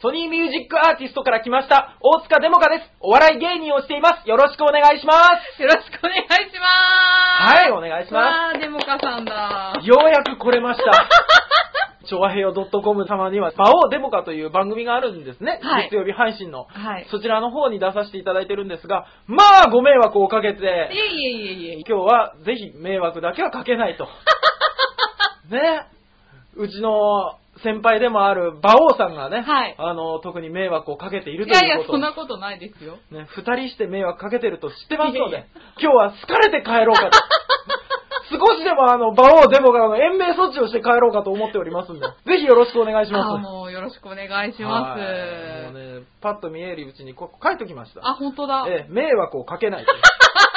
ソニーミュージックアーティストから来ました、大塚デモカです。お笑い芸人をしています。よろしくお願いします。よろしくお願いしまはい、す。お願いしまわー、デモカさんだ。す。ようやく来れました。ちょわへよ .com 様には、バオデモカという番組があるんですね。はい月曜日配信の。はい。そちらの方に出させていただいてるんですが、まあ、ご迷惑をかけて、いえいえいえいえ。今日はぜひ迷惑だけはかけないと。ね。うちの先輩でもある馬王さんがね、はいあの、特に迷惑をかけているいやいや、ということをそんなことないですよ。ね、二人して迷惑かけてると知ってますのいやいで、今日は好かれて帰ろうかと。少しでもあの、馬王デモからの延命措置をして帰ろうかと思っておりますんで、ぜひよろしくお願いします。あーもうよろしくお願いします。はいもうね、パッと見えるうちにここ書いときました。あ、本当だ。ええ、迷惑をかけないという。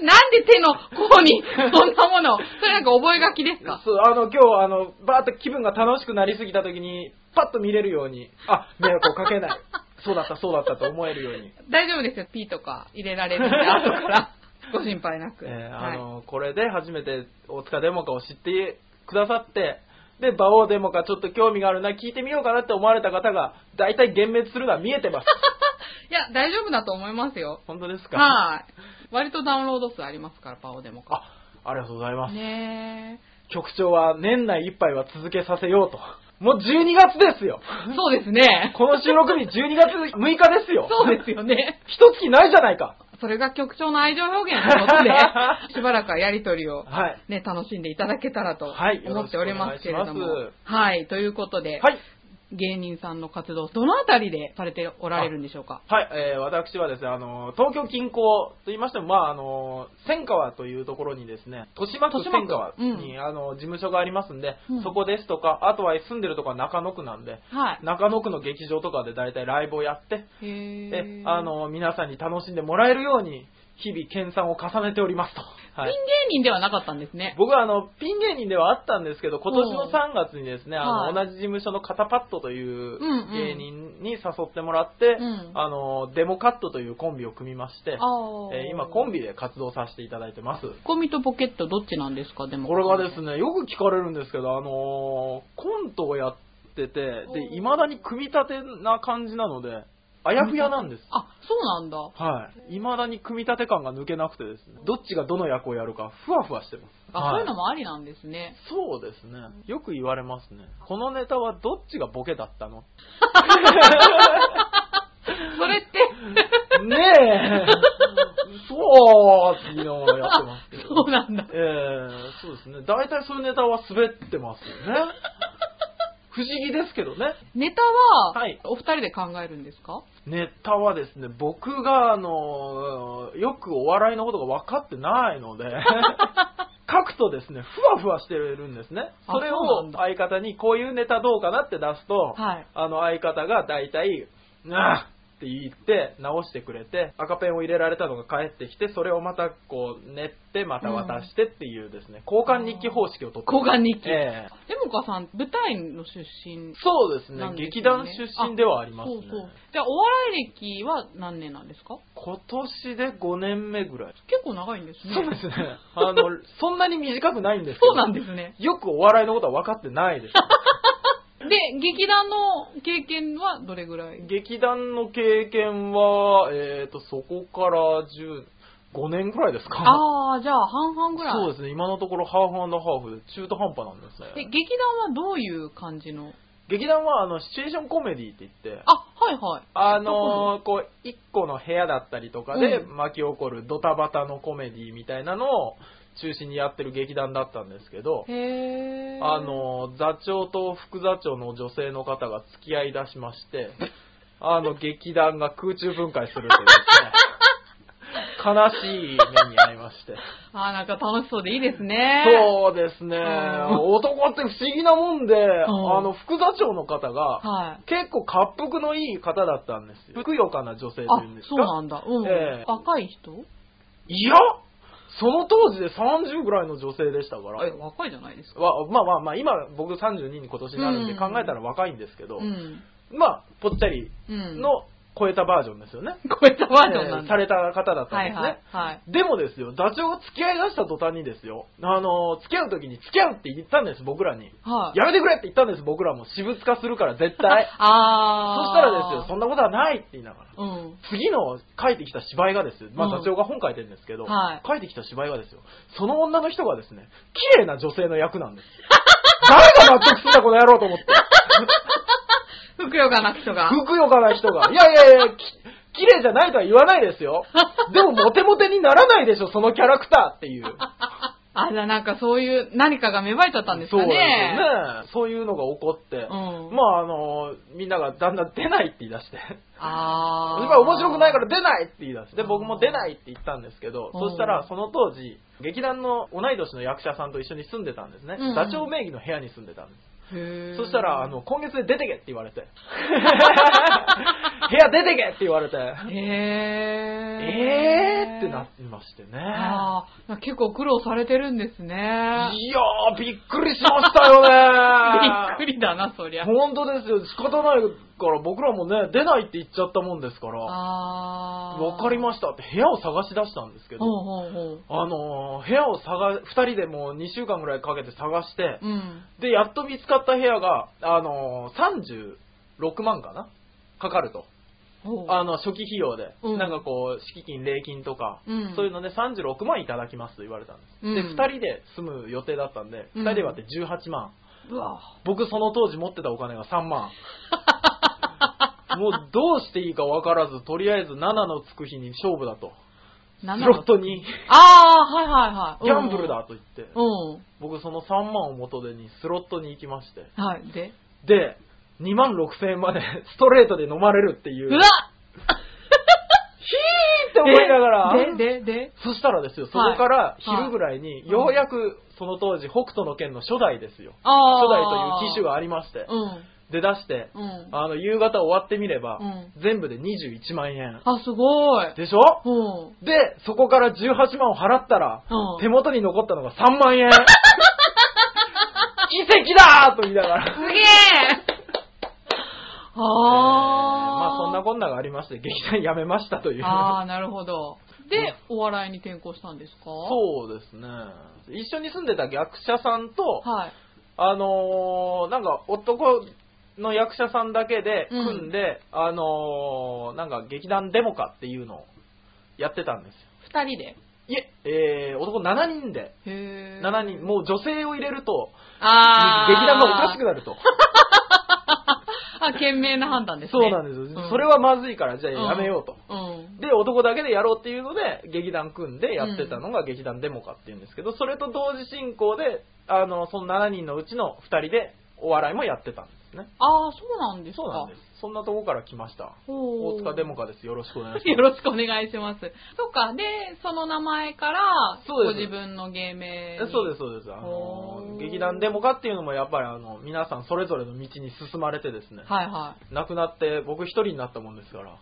なんで手の甲に そんなものをそれなんか覚書きですか？そう、あの、今日、あの、バーって気分が楽しくなりすぎた時に、パッと見れるように、あ、迷惑をかけない。そうだった、そうだったと思えるように。大丈夫ですよ。P とか入れられるんで、後から。ご心配なく。えーはいあの、これで初めて大塚デモカを知ってくださって、で、馬王デモカちょっと興味があるな、聞いてみようかなって思われた方が、大体幻滅するのは見えてます。いや、大丈夫だと思いますよ。本当ですか？はい。割とダウンロード数ありますから、パオデモカ。あ、ありがとうございます。ね局長は年内いっぱいは続けさせようと。もう12月ですよ。え。そうですね。この収録日12月6日ですよ。そうですよね。一月ないじゃないか。それが局長の愛情表現ということで、しばらくはやりとりをはい。ね、楽しんでいただけたらとはい思っておりますけれども。よろしくお願いしはい、ということで、はい。芸人さんの活動、どのあたりでされておられるんでしょうか？はい、えー私はですね、あの、東京近郊と言いましても、まあ、あの、千川というところにですね、豊島区千川に、あの、事務所がありますんで、うん。そこですとか、あとは住んでるとこは中野区なんで、はい。中野区の劇場とかで大体ライブをやって、へえー、あ、の、皆さんに楽しんでもらえるように、日々研鑽を重ねておりますと。はい。ピン芸人ではなかったんですね。僕はあの、ピン芸人ではあったんですけど、今年のうん3月にですね、あの、はい同じ事務所のカタパッドといううんうん芸人に誘ってもらって、うんあの、デモカットというコンビを組みまして、えー今コンビで活動させていただいてます。コミとポケットどっちなんですか？でも。これがですね、よく聞かれるんですけど、あのーコントをやってて、で、未だに組み立てな感じなので、あやふやなんです。あ、そうなんだ。はい。未だに組み立て感が抜けなくてですね、どっちがどの役をやるか、ふわふわしてます。あ、はいそういうのもありなんですね。そうですね。よく言われますね。このネタはどっちがボケだったの？それって、ねえ。そうって言いながらやってますけど。そうなんだ。ええそうですね。大体そういうネタは滑ってますよね。不思議ですけどね。ネタは、はいお二人で考えるんですか？ネタはですね、僕が、あの、よくお笑いのことが分かってないので、書くとですね、ふわふわしてるんですね。あそれそうなんだを相方にこういうネタどうかなって出すと、はい。あの相方が大体、なあって言って直してくれて、赤ペンを入れられたのが返ってきて、それをまたこう練って、また渡してっていうですね、交換日記方式をとって交換日記。ええでもかさん、舞台の出身そうですね劇団出身ではありますね。そうそう。じゃあ、お笑い歴は何年なんですか？今年で5年目ぐらい。結構長いんですね。そうですね。あの、そんなに短くないんですけど。そうなんですね。よくお笑いのことは分かってないです。で、劇団の経験はどれぐらい？劇団の経験は、えっ、と、そこから10、5年ぐらいですかああ、じゃあ半々ぐらい。そうですね。今のところハーフハーフで中途半端なんですえ、ね。劇団はどういう感じの？劇団は、あの、シチュエーションコメディって言って、あ、はいはい。あのーこう、一個の部屋だったりとかでうん巻き起こるドタバタのコメディみたいなのを中心にやってる劇団だったんですけど、へー。あ、の、座長と副座長の女性の方が付き合い出しまして、あの、劇団が空中分解するというですね。悲しい目に遭いまして。あー、なんか楽しそうでいいですね。そうですね。ん男って不思議なもんで、んあの、副座長の方が、はい。結構滑腹のいい方だったんですよ。ふくよかな女性といあうんで、すそうか。なんだ。うん。ええ若い人？いやその当時で30ぐらいの女性でしたから。え、若いじゃないですか。わまあまあまあ、今僕32に今年になるんでうん考えたら若いんですけど、うん。まあ、ぽっちゃりうん。の超えたバージョンですよね。超えたバージョンなんだ。えーされた方だったんですね。はいはい。はい。でもですよ、ダチョウが付き合いだした途端にですよ、あの、付き合う時に付き合うって言ったんです、僕らに。はい。やめてくれって言ったんです、僕らも。私物化するから絶対。あー。そしたらですよ、そんなことはないって言いながら。うん。次の書いてきた芝居がですよ、まあ、うんダチョウが本書いてるんですけど、はい書いてきた芝居がですよ、その女の人がですね、綺麗な女性の役なんです。誰が納得すんだ、この野郎と思って。ふくよかな人が。ふくよかな人が。いやいやいや、き綺麗じゃないとは言わないですよ。でもモテモテにならないでしょ、そのキャラクターっていう。あ、じゃあなんかそういう何かが芽生えちゃったんですかね。そうですよね。そういうのが起こって、うんまああの、みんながだんだん出ないって言い出して。あー。やっぱり面白くないから出ないって言い出して、で僕も出ないって言ったんですけど、うんそしたらその当時、劇団の同い年の役者さんと一緒に住んでたんですね。うんダチョウ名義の部屋に住んでたんです。そしたら、あの、今月で出てけって言われて。部屋出てけって言われて。へー。えーってなりましてね。あー結構苦労されてるんですね。いやー、びっくりしましたよね びっくりだな、そりゃ。本当ですよ。仕方ないから僕らもね、出ないって言っちゃったもんですから。わかりましたって部屋を探し出したんですけど、ほうほうほう。あのー部屋を探、二人でもう2週間ぐらいかけて探して、うん。で、やっと見つかった部屋が、あのー36万かな？かかると。あの、初期費用で、うんなんかこう、敷金、礼金とか、うんそういうので36万いただきますと言われたんです。うんで、2人で住む予定だったんで、うん2人で割って18万。僕その当時持ってたお金が3万。もうどうしていいか分からず、とりあえず7のつく日に勝負だと。スロットに、あー、はいはいはい。ギャンブルだと言って、うん。僕その3万を元手にスロットに行きまして、うん。はい。で？で、2万6千円まで ストレートで飲まれるっていう。うわ ヒーって思いながら。で、で、で、そしたらですよ、そはいこから昼ぐらいに、ようやくその当時、北斗の拳の初代ですよ。初代という機種がありまして、うん。で出して、うん。あの、夕方終わってみれば、うん全部で21万円。あ、すごい。でしょ？うん。で、そこから18万を払ったら、うん手元に残ったのが3万円。奇跡だーと言いながら。すげえ あー。まあそんなこんながありまして、劇団辞めましたという。あー、なるほど。で、お笑いに転向したんですか？そうですね。一緒に住んでた役者さんと、はい。あのーなんか男の役者さんだけで組んで、あのーなんか劇団デモカっていうのをやってたんですよ。二人で？いえ、えー、男7人で、へー。7人、もう女性を入れると、あー。劇団がおかしくなると。あ、賢明な判断ですね。そうなんですよ、うんそれはまずいから、じゃあやめようと。うん。で、男だけでやろうっていうので、劇団組んでやってたのが劇団デモカっていうんですけど、それと同時進行で、あの、その7人のうちの2人でお笑いもやってたんですね。あー、そうなんですかそうなんです。そんなとこから来ました。大塚デモカです。よろしくお願いし よまろしくお願いします。そっか。で、その名前から、ご自分の芸名。そうです、そうです。あの、劇団デモカっていうのもやっぱりあの、皆さんそれぞれの道に進まれてですね、はいはい。亡くなって僕一人になったもんですから。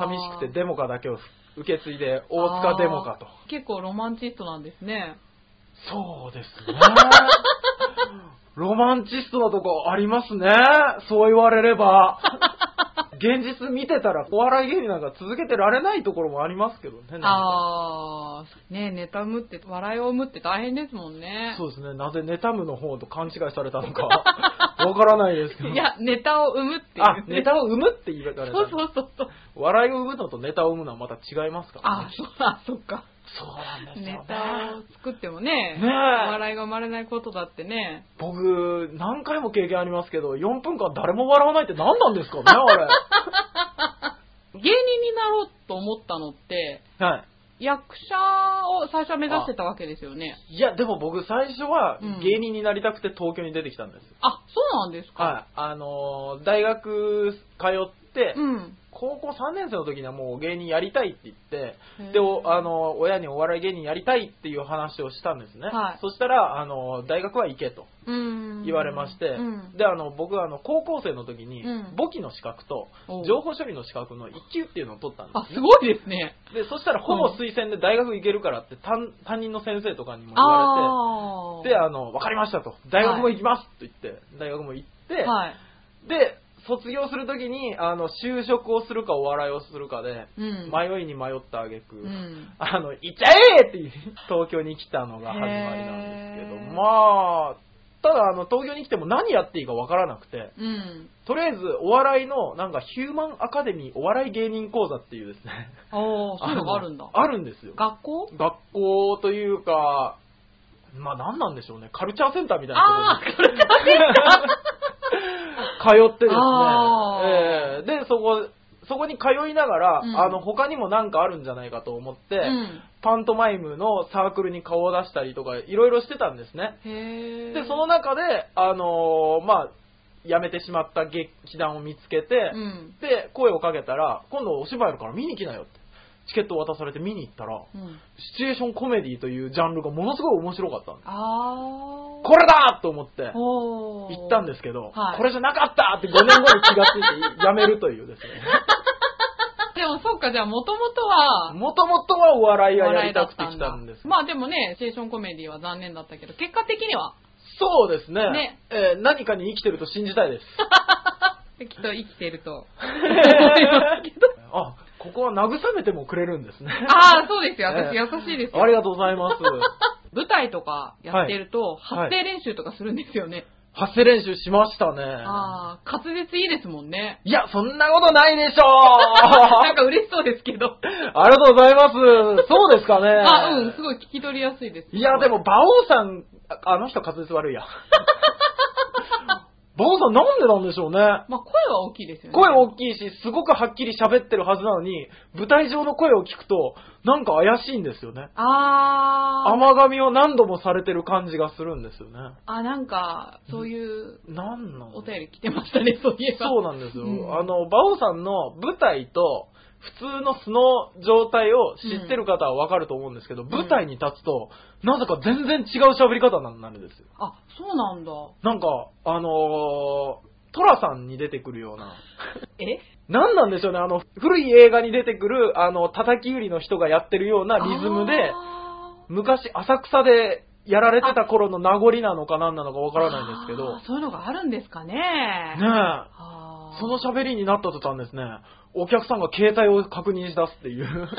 寂しくてデモカだけを受け継いで、大塚デモカと。結構ロマンチストなんですね。そうですね。ロマンチストなとこありますね。そう言われれば。現実見てたらお笑い芸人なんか続けてられないところもありますけどね。あー。ねネタ生むって、笑いを生むって大変ですもんね。そうですね。なぜネタムの方と勘違いされたのか わからないですけど。いや、ネタを生むっていう、あ、ネタを生むって言い方れた。そうそうそうそう。笑いを生むのとネタを生むのはまた違いますからあね。、そうだ、そっか。そうなんですよね。ネタを作ってもね、ねえ笑いが生まれないことだってね。僕、何回も経験ありますけど、4分間誰も笑わないって何なんですかね、あれ。芸人になろうと思ったのって、はい。役者を最初は目指してたわけですよね。いや、でも僕最初はうん芸人になりたくて東京に出てきたんですよ。あ、そうなんですか。はい。あのー大学通って、うん。高校3年生の時にはもう芸人やりたいって言って、で、おあの、親にお笑い芸人やりたいっていう話をしたんですね。はいそしたら、あの、大学は行けとうん。言われまして、うん。で、あの、僕はあの、高校生の時にうん、簿記の資格と情報処理の資格の1級っていうのを取ったんですあ、すごいですね。で、そしたらほぼ推薦で大学行けるからって担担任の先生とかにも言わ。れて、で、あの、わかりましたと。大学も行きますと言って、大学も行って、はい。で、卒業するときに、あの、就職をするかお笑いをするかで、うん。迷いに迷った挙句、うん。あの、行っちゃえって東京に来たのが始まりなんですけど、まあ、ただあの、東京に来ても何やっていいかわからなくて、うん。とりあえずお笑いの、なんかヒューマンアカデミーお笑い芸人講座っていうですね、おー、そういうのがあるんだ。あるんですよ。学校？学校というか、まあ何なんでしょうね、カルチャーセンターみたいなああ、とこカルチャーセンタろに通ってですね、ええで、そこ、そこに通いながら、うんあの、他にもなんかあるんじゃないかと思って、ーうん。パントマイムのサークルに顔を出したりとか、いろいろしてたんですね。で、その中で、あのーまあ、辞めてしまった劇団を見つけて、うん。で、声をかけたら、今度お芝居あるから見に来なよって。チケットを渡されて見に行ったら、うん。シチュエーションコメディというジャンルがものすごい面白かったんです。これだと思って行ったんですけど、はいこれじゃなかったって5年後に気がついて辞めるというですね。でもそっか、じゃあもともとは、もともとはお笑いがやりたくてったんです。まあでもね、シチュエーションコメディは残念だったけど、結果的には、そうですねねえー何かに生きてると信じたいです。きっと生きてると。あ、ここは慰めてもくれるんですね。ああ、そうですよ。私ええ優しいですよ。ありがとうございます。舞台とかやってると、はい発声練習とかするんですよね。発声練習しましたね。ああ、滑舌いいですもんね。いや、そんなことないでしょ なんか嬉しそうですけど。ありがとうございます。そうですかね。あ、うん、すごい聞き取りやすいです。いや、でも、馬王さん、ああの人滑舌悪いや。馬王さんなんでなんでしょうね。まあ声は大きいですよね。声大きいし、すごくはっきり喋ってるはずなのに、舞台上の声を聞くと、なんか怪しいんですよね。あー。甘噛みを何度もされてる感じがするんですよね。あ、なんか、そういうなんなの？お便り来てましたね、そういえば。そうなんですよ。うんあの、馬王さんの舞台と、普通の素の状態を知ってる方はわかると思うんですけど、舞台に立つと、なぜか全然違う喋り方になるんですよ。あ、そうなんだ。なんか、あのー、トラさんに出てくるような。え？なんなんでしょうね、あの、古い映画に出てくる、あの、叩き売りの人がやってるようなリズムで、昔浅草でやられてた頃の名残なのか何なのかわからないんですけどそういうのがあるんですかね。ねえ、その喋りになった途端ですね、お客さんが携帯を確認し出すっていう。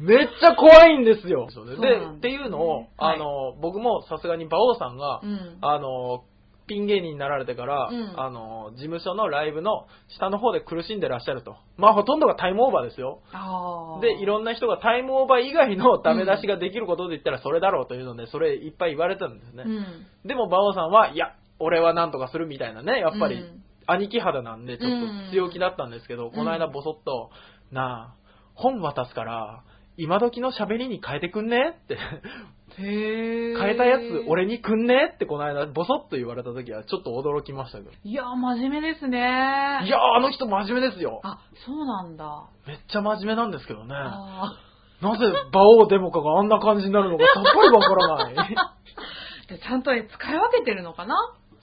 めっちゃ怖いんですよ。うで、っていうのを、はいあの、僕もさすがに馬王さんが、うん。あの、ピン芸人になられてから、うんあの、事務所のライブの下の方で苦しんでらっしゃると。まあほとんどがタイムオーバーですよ。で、いろんな人がタイムオーバー以外のダメ出しができることで言ったらそれだろうというので、それいっぱい言われたんですね。うん。でも、馬王さんは、いや、俺はなんとかするみたいなね、やっぱり、うん兄貴肌なんで、ちょっと強気だったんですけど、この間ボソッと、なあ、本渡すから、今時の喋りに変えてくんねって、へー変えたやつ俺にくんねってこの間ボソッと言われた時はちょっと驚きましたけど。いやー、真面目ですね。いやー、あの人真面目ですよ。あ、そうなんだ。めっちゃ真面目なんですけどね。あなぜ馬王デモカがあんな感じになるのかさっぱりわからない。ー でちゃんとね使い分けてるのかな？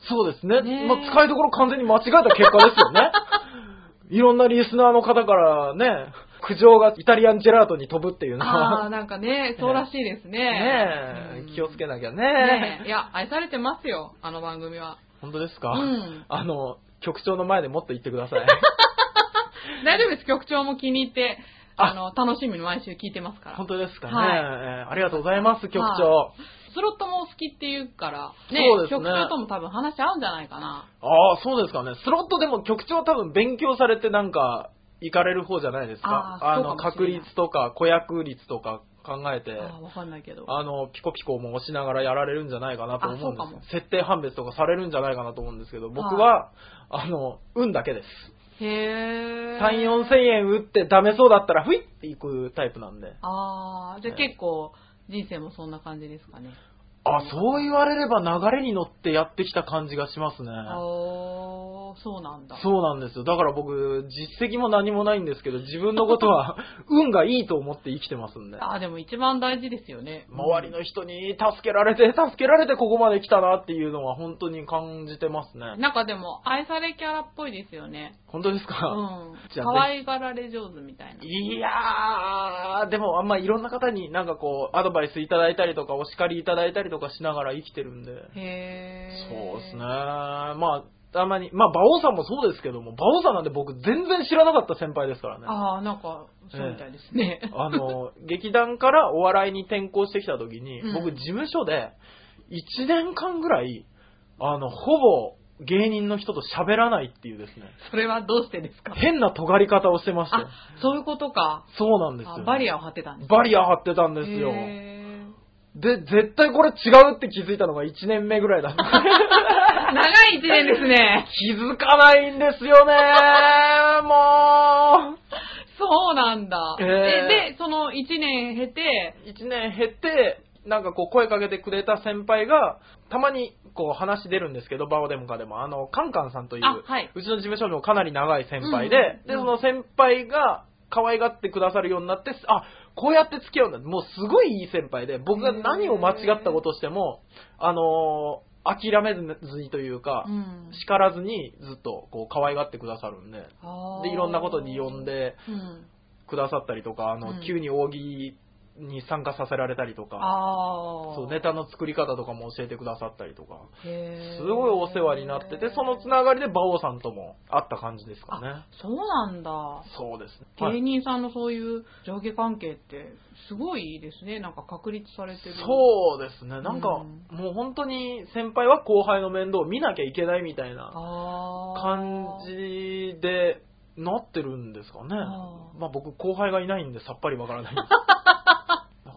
そうですね。ねえまあ、使いどころ完全に間違えた結果ですよね。いろんなリスナーの方からね、苦情がイタリアンジェラートに飛ぶっていうのああ、は、なんかね、そうらしいですね。ねえ、うん気をつけなきゃねねえいや、愛されてますよ、あの番組は。本当ですか、うんあの、局長の前でもっと言ってください。大丈夫です、局長も気に入って、ああの、楽しみに毎週聞いてますから。本当ですかね、はいえーありがとうございます、局長。はスロットも好きっていうから、ね、そうですね局長とも多分話合うんじゃないかな。ああ、そうですかね。スロットでも局長多分勉強されてなんか、行かれる方じゃないですか。あの、確率とか、顧約率とか考えて。ああ、わかんないけど。あの、ピコピコも押しながらやられるんじゃないかなと思うんです設定判別とかされるんじゃないかなと思うんですけど、僕は、あの、運だけです。へえ。3、4千円打ってダメそうだったら、ふいっていくタイプなんで。ああ、じゃあ結構、人生もそんな感じですかね。あ、そう言われれば流れに乗ってやってきた感じがしますね。そうなんだ。そうなんですよ。だから僕、実績も何もないんですけど、自分のことは 運がいいと思って生きてますんで。あー、でも一番大事ですよね。周りの人に助けられて、助けられてここまで来たなっていうのは本当に感じてますね。なんかでも、愛されキャラっぽいですよね。本当ですうか、ん。じゃあ可愛がられ上手みたいな。いやー、でもあんまいろんな方になんかこう、アドバイスいただいたりとか、お叱りいただいたりとかしながら生きてるんで。へー。そうですね。まあ、たまに、まあ、馬王さんもそうですけども、馬王さんなんて僕全然知らなかった先輩ですからね。ああ、なんか、そうみたいですね。あの、劇団からお笑いに転校してきた時に、うん僕事務所で1年間ぐらい、あの、ほぼ芸人の人と喋らないっていうですね、それはどうしてですか？変な尖り方をしてまして。あ、そういうことか。そうなんですよ、あバリアを張ってたんですバリア張ってたんですよ。で、絶対これ違うって気づいたのが1年目ぐらいだった。長い一年ですね。気づかないんですよねもう。そうなんだ。えーえで、その一年経て、1年経って、なんかこう声かけてくれた先輩が、たまにこう話出るんですけど、バオデモカでも、あの、カンカンさんという、あはいうちの事務所にもかなり長い先輩で、うんうんで、その先輩が可愛がってくださるようになって、あ、こうやって付き合うんだ。もうすごいいい先輩で、僕が何を間違ったことをしても、あのー諦めずにというか、うん。叱らずにずっとこう可愛がってくださるんで、で、いろんなことに呼んでうん。くださったりとか、あの、うん。急に大喜利に参加させられたりとか。そう、ネタの作り方とかも教えてくださったりとか、すごいお世話になってて、そのつながりで馬王さんとも会った感じですかね。そうなんだ。そうですね。はい芸人さんのそういう上下関係って、すごいですね。なんか確立されてる。そうですね。なんか、うんもう本当に先輩は後輩の面倒を見なきゃいけないみたいな感じでなってるんですかね。まあ僕後輩がいないんでさっぱりわからないんです。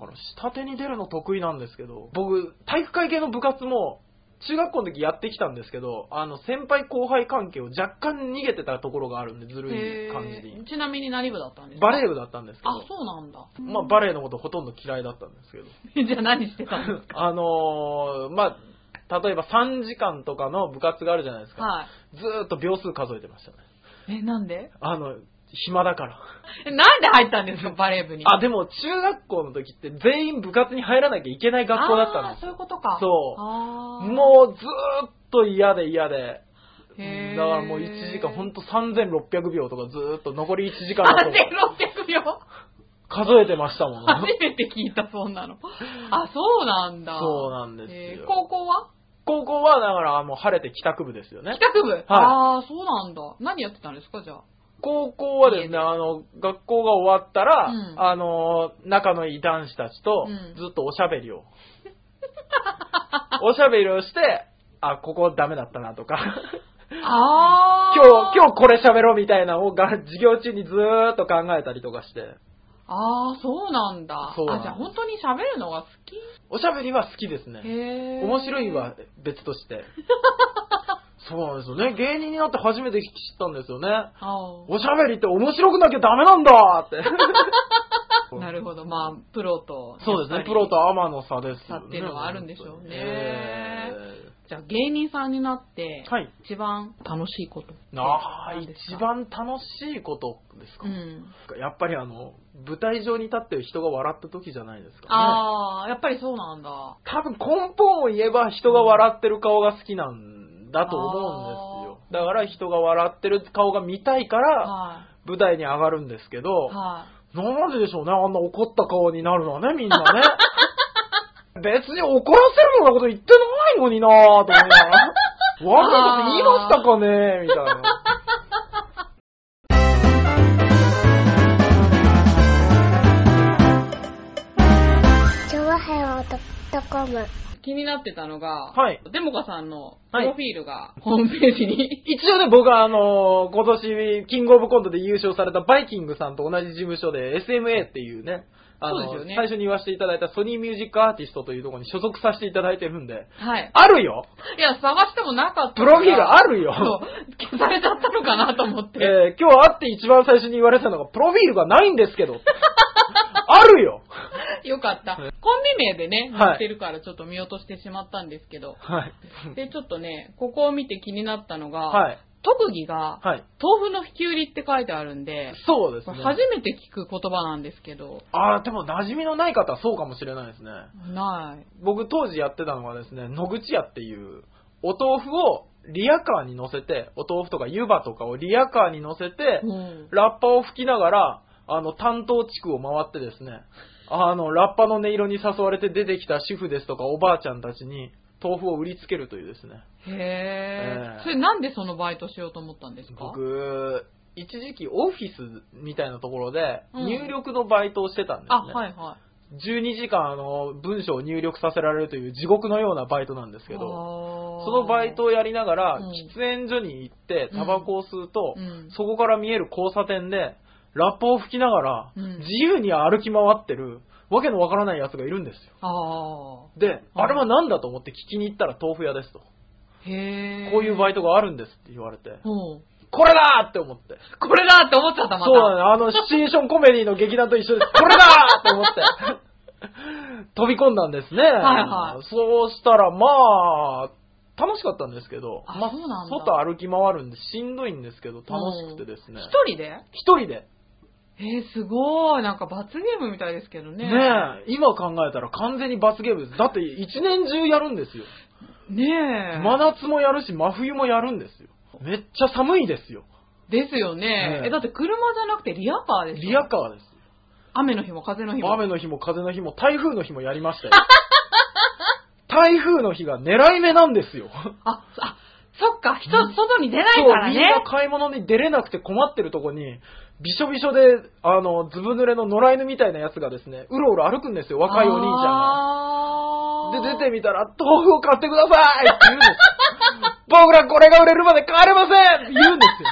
だから下手に出るの得意なんですけど、僕体育会系の部活も中学校の時やってきたんですけど、あの先輩後輩関係を若干逃げてたところがあるんでずるい感じへで。ーちなみに何部だったんですか？バレー部だったんですけど、あ、そうなんだ。まあバレーのことほとんど嫌いだったんですけど。じゃあ何してたんですあのーまあ、例えば3時間とかの部活があるじゃないですか。かはい。ずーっと秒数数えてましたね。え、なんで？あの、暇だから。えなんで入ったんですか、バレー部に？あ、でも中学校の時って全員部活に入らなきゃいけない学校だったんですあーそういうことか。そうもうずーっと嫌で嫌で。だからもう1時間、ほんと3600秒とかずーっと残り1時間だと3600秒？数えてましたもん。初めて聞いた、そんなの。あ、そうなんだ。そうなんですよ高校は？高校はだからもう晴れて帰宅部ですよね帰。宅部、ああ、そうなんだ。何やってたんですか、じゃあ？高校はですね、あの、学校が終わったら、うんあの、仲のいい男子たちとうんずっとおしゃべりを。おしゃべりをして、あ、ここダメだったなとか。ああ。今日、今日これ喋ろうみたいなのをが授業中にずーっと考えたりとかして。ああ、そうなんだ。そうあ、じゃあ本当に喋るのが好き？おしゃべりは好きですね。へえ。面白いは別として。そうなんですよね。芸人になって初めて知ったんですよね。あおしゃべりって面白くなきゃダメなんだって。あ。なるほど。まあ、プロと。そうですね。プロとアマの差ですよね。差っていうのはあるんでしょうねえじゃあ芸人さんになって、はい一番楽しいことああ、一番楽しいことですか、うん。やっぱりあの、舞台上に立ってる人が笑った時じゃないですか、ね。ああ、やっぱりそうなんだ。多分根本を言えば人が笑ってる顔が好きなんだと思うんですよ。だから人が笑ってる顔が見たいからは舞台に上がるんですけどい。、はい。なんででしょうね、あんな怒った顔になるのはね、みんなね。別に怒らせるようなこと言ってないのになぁと思いながら。悪いこと言いましたかね みたいな。チョワヘオドットコム。気になってたのが、はい。デモカさんのプはいロフィールがホームページに、一応ね、僕はあの今年、キングオブコントで優勝されたバイキングさんと同じ事務所で SMA っていうね、あの、そうですよね。最初に言わせていただいたソニーミュージックアーティストというところに所属させていただいてるんで、はい。あるよ。いや、探してもなかった。プロフィールあるよ。消されちゃったのかなと思って。えー今日会って一番最初に言われたのが、プロフィールがないんですけど。あるよ よかった。コンはいビ名でね、はい載ってるからちょっと見落としてしまったんですけど。はい。で、ちょっとね、ここを見て気になったのが、はい。特技が、はい。豆腐の引き売りって書いてあるんで、そうですね。初めて聞く言葉なんですけど、ああ、でも馴染みのない方はそうかもしれないですね。ない。僕当時やってたのはですね、野口屋っていう、お豆腐をリヤカーに乗せて、お豆腐とか湯葉とかをリヤカーに乗せて、うん。ラッパを吹きながら、あの、担当地区を回ってですね、あの、ラッパの音色に誘われて出てきた主婦ですとかおばあちゃんたちに、豆腐を売りつけるというですね。へええ。それなんでそのバイトしようと思ったんですか？僕、一時期オフィスみたいなところで、うん入力のバイトをしてたんですあ、ね。はいは12時間、あの、文章を入力させられるという地獄のようなバイトなんですい。けど、どそのバイトをやりながら、うん喫煙所に行って、タバコを吸うと、うん。そこから見える交差点で、ラッパを吹きながら、うん自由に歩き回ってる、わけのわからない奴がいるんですよ。ああ。で、あれは何だと思って聞きに行ったら豆腐屋ですと。へえ。こういうバイト。トがあるんですって言われて、うん。これだーって思って。これだって思っちゃった、また。そうだね、あのシチュエーションコメディの劇団と一緒です。これだーって思って。飛び込んだんですね。はいはいそうしたら、まあ、楽しかったんですけど、あまあそうなんだ外歩き回るんでしんどいんですけど、楽しくてですね。一人で？一人で。えー、すごい。なんか罰ゲームみたいですけどね。ねえ、今考えたら完全に罰ゲームです。だって一年中やるんですよ。ねえ。真夏もやるし、真冬もやるんですよ。めっちゃ寒いですよ。ですよね。ねええ、だって車じゃなくてリアカーですリアカーです。雨の日も風の日も。雨の日も風の日も台風の日もやりましたよ。台風の日が狙い目なんですよ。あ、そあ、そっか、人、うん外に出ないそうからね。みんな買い物に出れなくて困ってるとこに、びしょびしょで、あの、ずぶ濡れの野良犬みたいなやつがですね、うろうろ歩くんですよ、若いお兄ちゃんが。ゃで、出てみたら、豆腐を買ってくださいって言うんですよ。僕らこれが売れるまで帰れませんって言うんですよ。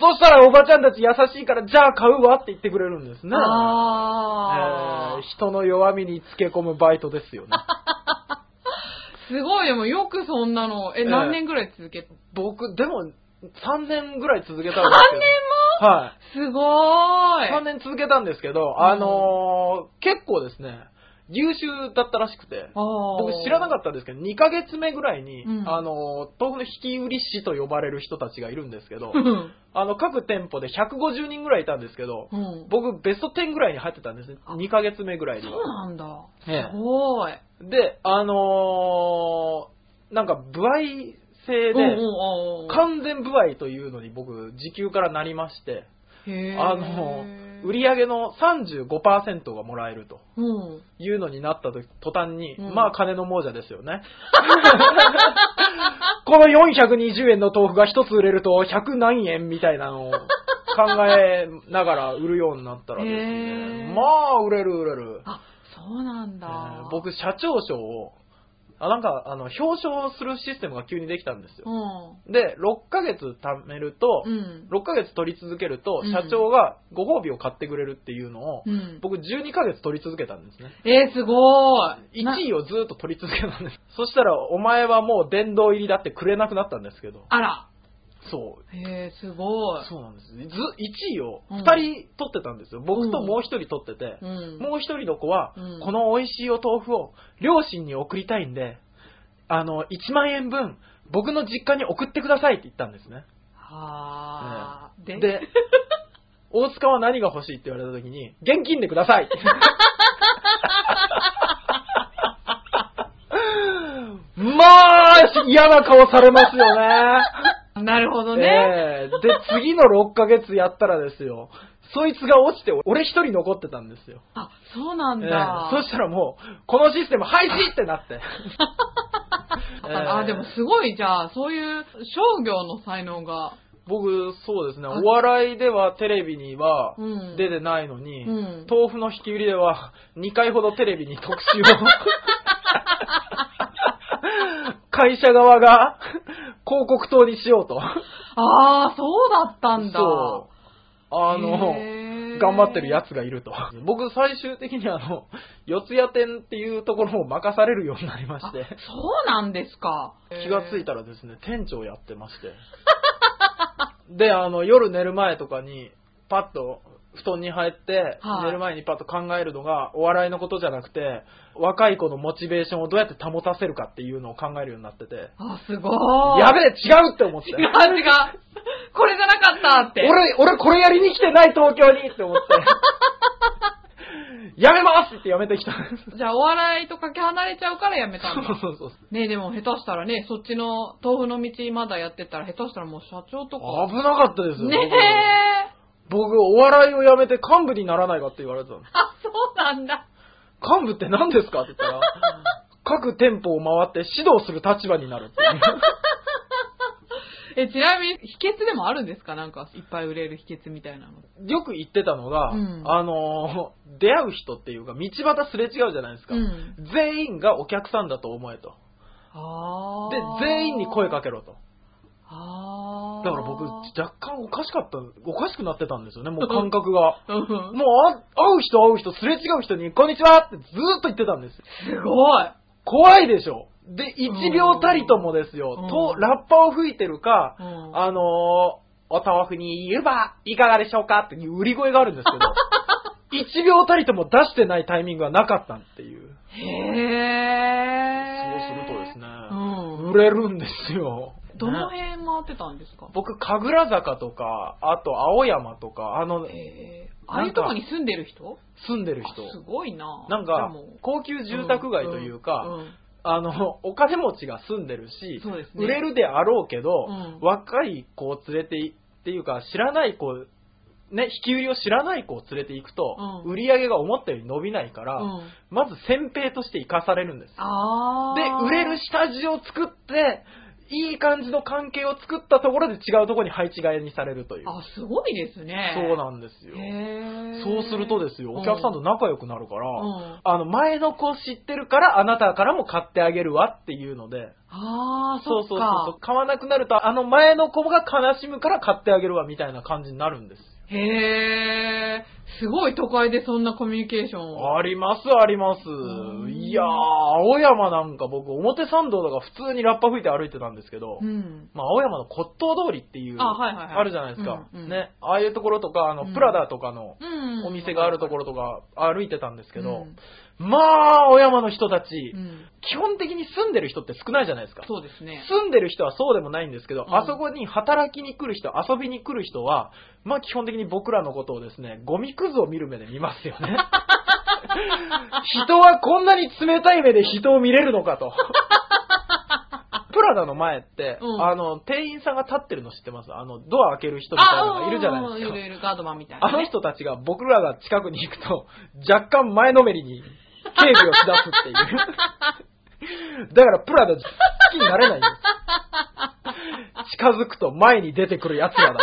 そしたらおばちゃんたち優しいから、じゃあ買うわって言ってくれるんですね。えー人の弱みにつけ込むバイトですよね。すごい、でもよくそんなの、え、え何年ぐらい続けた僕、でも、3年ぐらい続けたんですけど。三年も？はい。すごーい。3年続けたんですけど、んあのー結構ですね、優秀だったらしくて、僕知らなかっったんですけど、2ヶ月目ぐらいに、うんあのー豆腐の引き売り師と呼ばれる人たちがいるんですけど。あの、各店舗で150人ぐらいいたんですけど、うん。僕ベスト10ぐらいに入ってたんですね。あ2ヶ月目ぐらいにそうは。なんだ。ええすごい。で、あのーなんか、部合制で、完全部合というのに僕、時給からなりまして、あの、売り上げの35%がもらえるとうん。いうのになったと途端に、うんまあ金の亡者ですよね。この420円の豆腐が一つ売れると100何円みたいなのを考えながら売るようになったらですへねー、まあ売れる売れる。あ、そうなんだ。えー僕、社長賞を、あ、なんか、あの、表彰するシステムが急にできたんですよ。うで、6ヶ月貯めると、ん。うん。6ヶ月取り続けるとう、ん社長がご褒美を買ってくれるっていうのを、うん。僕12ヶ月取り続けたんですね。えー、すごい。1位をずっと取り続けたんです。そしたら、お前はもう殿堂入りだってくれなくなったんですけど、あら。そう。へえ、すごい。そうなんです。ず、1位をうん2人取ってたんですよ。僕ともう1人取ってて、うん。もう1人の子は、うんこの美味しいお豆腐を両親に送りたいんで、あの、1万円分、僕の実家に送ってくださいって言ったんですね。はあ。で、で、大塚は何が欲しいって言われた時に、現金でください。まあ、嫌な顔されますよね。なるほどね。ええで、次の6ヶ月やったらですよ、そいつが落ちて、俺一人残ってたんですよ。あ、そうなんええだ。そしたらもう、このシステム廃止ってなって。ええあ、でもすごい、じゃあ、そういう商業の才能が。僕、そうですね、あお笑いではテレビにはうん出てないのに、うん豆腐の引き売りでは2回ほどテレビに特集を。会社側が広告塔にしようと。ああ、そうだったんだ。そう。あの、頑張ってるやつがいると。僕最終的にあの、四谷店っていうところを任されるようになりまあして、そうなんですか。気がついた。たらですね、店長やってまして。で、あの、夜寝る前とかに、パッと布団に入って、はい寝る前にパッと考えるのが、お笑いのことじゃなくて、若い子のモチベーションをどうやって保たせるかっていうのを考えるようになってて、あ、すごい。やべえ、違うって思って。違う違う。これじゃなかったって。俺、俺これやりに来てない東京にって思って。やめますってやめてきた。じゃあお笑いとかけ離れちゃうからやめたんだ。そうそうそう。ねえでも下手したらね、そっちの豆腐の道まだやってたら下手したらもう社長とか。危なかったですよ。ねえ。僕、僕お笑いをやめて幹部にならないかって言われてたの。あ、そうなんだ。幹部って何ですかって言ったら、各店舗を回って指導する立場になるっていう。え、ちなみに秘訣でもあるんですか？なんかいっぱい売れる秘訣みたいなの。よく言ってたのが、うんあのー出会う人っていうか、道端すれ違うじゃないですか。うん全員がお客さんだと思えと。あで、全員に声かけろと。だから僕、若干おかしかった、おかしくなってたんですよね、もう感覚が。うんもうあ、会う人会う人、すれ違う人に、こんにちはってずーっと言ってたんですよ。すごい。怖いでしょ。で、1秒たりともですよ、うんと、ラッパを吹いてるか、うんあのー、お豆腐に湯葉、いかがでしょうかっていう売り声があるんですけど、1秒たりとも出してないタイミングがなかったっていう。へー。そうするとですね、うん。売れるんですよ。どのね辺回ってたんですか？僕、神楽坂とか、あと青山とか、あの、へー。ああいうとこに住んでる人？住んでる人。あすごいな。なんか高級住宅街というか、んんあの、お金持ちが住んでるし、ね。売れるであろうけど、うん。若い子を連れていっていうか、知らない子、ね、引き売りを知らない子を連れていくと、うん。売り上げが思ったより伸びないから、うん。まず先兵として生かされるんです。あで、ー売れる下地を作って、いい感じの関係を作ったところで違うところに配置換えにされるという。あ、すごいですね。そうなんですよ。そうするとですよ、お客さんと仲良くなるから、うんあの、前の子知ってるから、あなたからも買ってあげるわっていうので、ああ、そそうそうそう。そう、買わなくなると、あの前の子が悲しむから買ってあげるわみたいな感じになるんです。へえ、すごい都会でそんなコミュニケーションを。あります、ありますん。いやー、青山なんか僕、表参道とか普通にラッパ吹いて歩いてたんですけど、うん。まあ、青山の骨董通りっていう、あはいはいはいあるじゃないですか。うんうんね。ああいうところとか、あの、うんプラダとかのうん。お店があるところとか歩いてたんですけど、うんまあ、青山の人たち、うん。基本的に住んでる人って少ないじゃないですか。そうですね。住んでる人はそうでもないんですけど、うんあそこに働きに来る人、遊びに来る人は、まあ基本的に僕らのことをですね、ゴミくずを見る目で見ますよね。人はこんなに冷たい目で人を見れるのかと。プラダの前って、うんあの、店員さんが立ってるの知ってます？あの、ドア開ける人みたいなのがいるじゃないですかい。るいる、ガードマンみたいなあね。の人たちが僕らが近くに行くと、若干前のめりに警備をしだすっていう。だからプラダ好きになれないんです。近づくと前に出てくる奴らだと。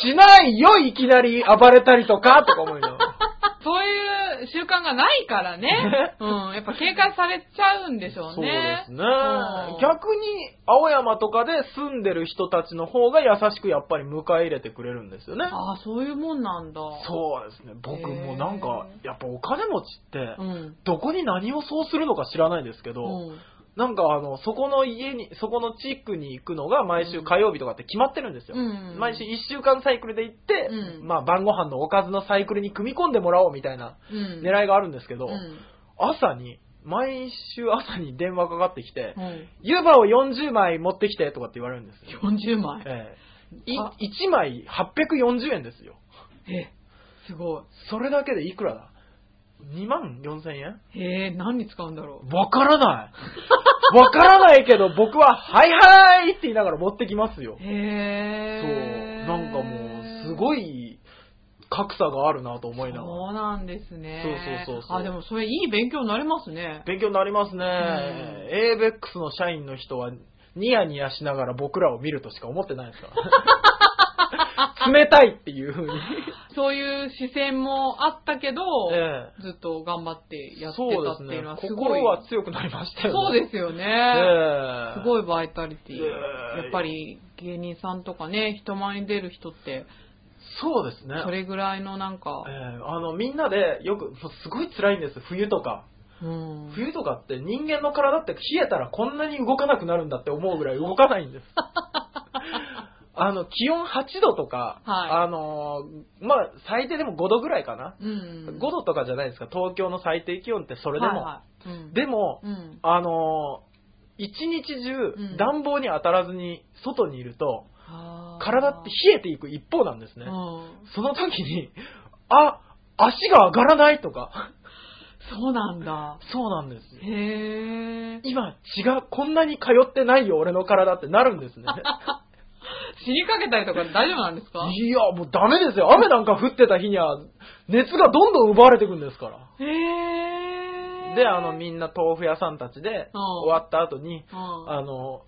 しないよ、いきなり暴れたりとか、とか思いながら。そういう習慣がないからね。うん。やっぱ警戒されちゃうんでしょうね。そうですねうん。逆に、青山とかで住んでる人たちの方が優しくやっぱり迎え入れてくれるんですよね。ああ、そういうもんなんだ。そうですね。僕もなんかへ、やっぱお金持ちって、うん。どこに何をそうするのか知らないですけど、うん。なんかあの、そこの家に、そこの地区に行くのが毎週火曜日とかって決まってるんですよ。うん毎週1週間サイクルで行って、うんまあ晩ご飯のおかずのサイクルに組み込んでもらおうみたいなうん。狙いがあるんですけど、うん。朝に、毎週朝に電話かかってきて、うん。湯葉を40枚持ってきてとかって言われるんですよ。40枚？ええいあ1枚840円ですよ。え、すごそれだけでいくらだ？?2 万4千円？い。へえ、何に使うんだろう？わからない。わからないけど、僕は、はいはいって言いながら持ってきますよ。へえ。そう。なんかもう、すごい格差があるなと思いながら。そうなんですね。そうそうそうそうあ、でもそれいい勉強になりますね。勉強になりますね。ABEX の社員の人は、ニヤニヤしながら僕らを見るとしか思ってないですから。冷たいっていう風に。そういう視線もあったけど、ええずっと頑張ってやってたっていうのは。すごい。心は強くなりましたよね。そうですよね。ええすごいバイタリティ。ええやっぱり芸人さんとかね、人前に出る人って、そうですね。それぐらいのなんかえ、えあの、みんなでよく、もうすごい辛いんです、冬とか。うん。冬とかって人間の体って冷えたらこんなに動かなくなるんだって思うぐらい動かないんです。あの、気温8度とか、はいあのーまあ、最低でも5度ぐらいかな。うん。5度とかじゃないですか、東京の最低気温ってそれでも。はいはいうん、でも、うん。あのー一日中うん暖房に当たらずに外にいると、体って冷えていく一方なんですね。うん。その時に、あ、足が上がらないとか、そうなんだ。そうなんです。へえ。今、血がこんなに通ってないよ、俺の体ってなるんですね。死にかけたりとか大丈夫なんですか？いや、もうダメですよ。雨なんか降ってた日には、熱がどんどん奪われていくんですから。へえ。で、あの、みんな豆腐屋さんたちで、うん終わった後に、うん、あの、